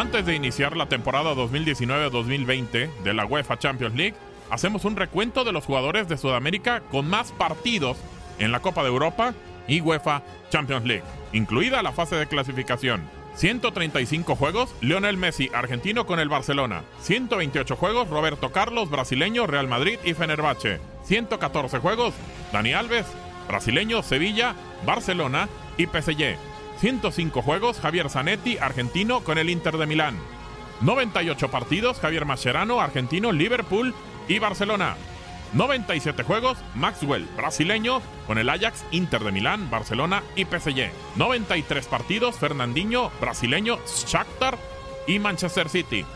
Antes de iniciar la temporada 2019-2020 de la UEFA Champions League, hacemos un recuento de los jugadores de Sudamérica con más partidos en la Copa de Europa y UEFA Champions League, incluida la fase de clasificación. 135 juegos, Lionel Messi, argentino con el Barcelona. 128 juegos, Roberto Carlos, brasileño, Real Madrid y Fenerbahce. 114 juegos, Dani Alves, brasileño, Sevilla, Barcelona y PSG. 105 juegos, Javier Zanetti, argentino con el Inter de Milán. 98 partidos, Javier Mascherano, argentino, Liverpool y Barcelona. 97 juegos, Maxwell, brasileño, con el Ajax, Inter de Milán, Barcelona y PSG. 93 partidos, Fernandinho, brasileño, Shakhtar y Manchester City.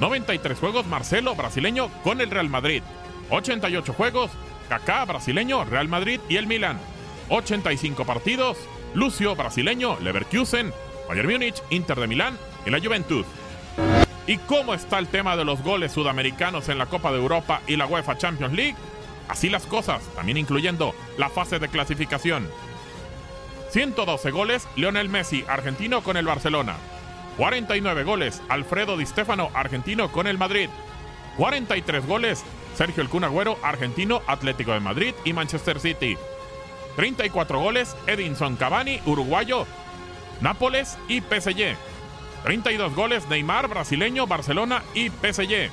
93 juegos, Marcelo, brasileño, con el Real Madrid. 88 juegos, Kaká, brasileño, Real Madrid y el Milan. 85 partidos, Lucio, brasileño, Leverkusen, Bayern Múnich, Inter de Milán y la Juventud. ¿Y cómo está el tema de los goles sudamericanos en la Copa de Europa y la UEFA Champions League? Así las cosas, también incluyendo la fase de clasificación. 112 goles, Lionel Messi, argentino con el Barcelona. 49 goles, Alfredo Di Stefano, argentino con el Madrid. 43 goles, Sergio El Kun Agüero, argentino, Atlético de Madrid y Manchester City. 34 goles, Edinson Cavani, uruguayo, Nápoles y PSG. 32 goles Neymar, brasileño, Barcelona y PSG.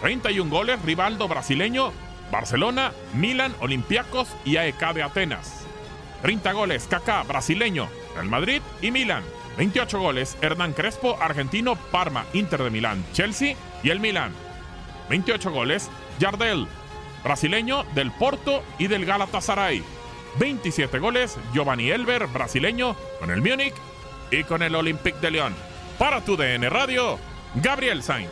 31 goles Rivaldo, brasileño, Barcelona, Milan, Olympiacos y AEK de Atenas. 30 goles Kaká, brasileño, Real Madrid y Milan. 28 goles Hernán Crespo, argentino, Parma, Inter de Milán, Chelsea y el Milan. 28 goles Jardel, brasileño, del Porto y del Galatasaray. 27 goles Giovanni Elber, brasileño, con el Múnich y con el Olympique de León. Para tu DN Radio, Gabriel Sainz.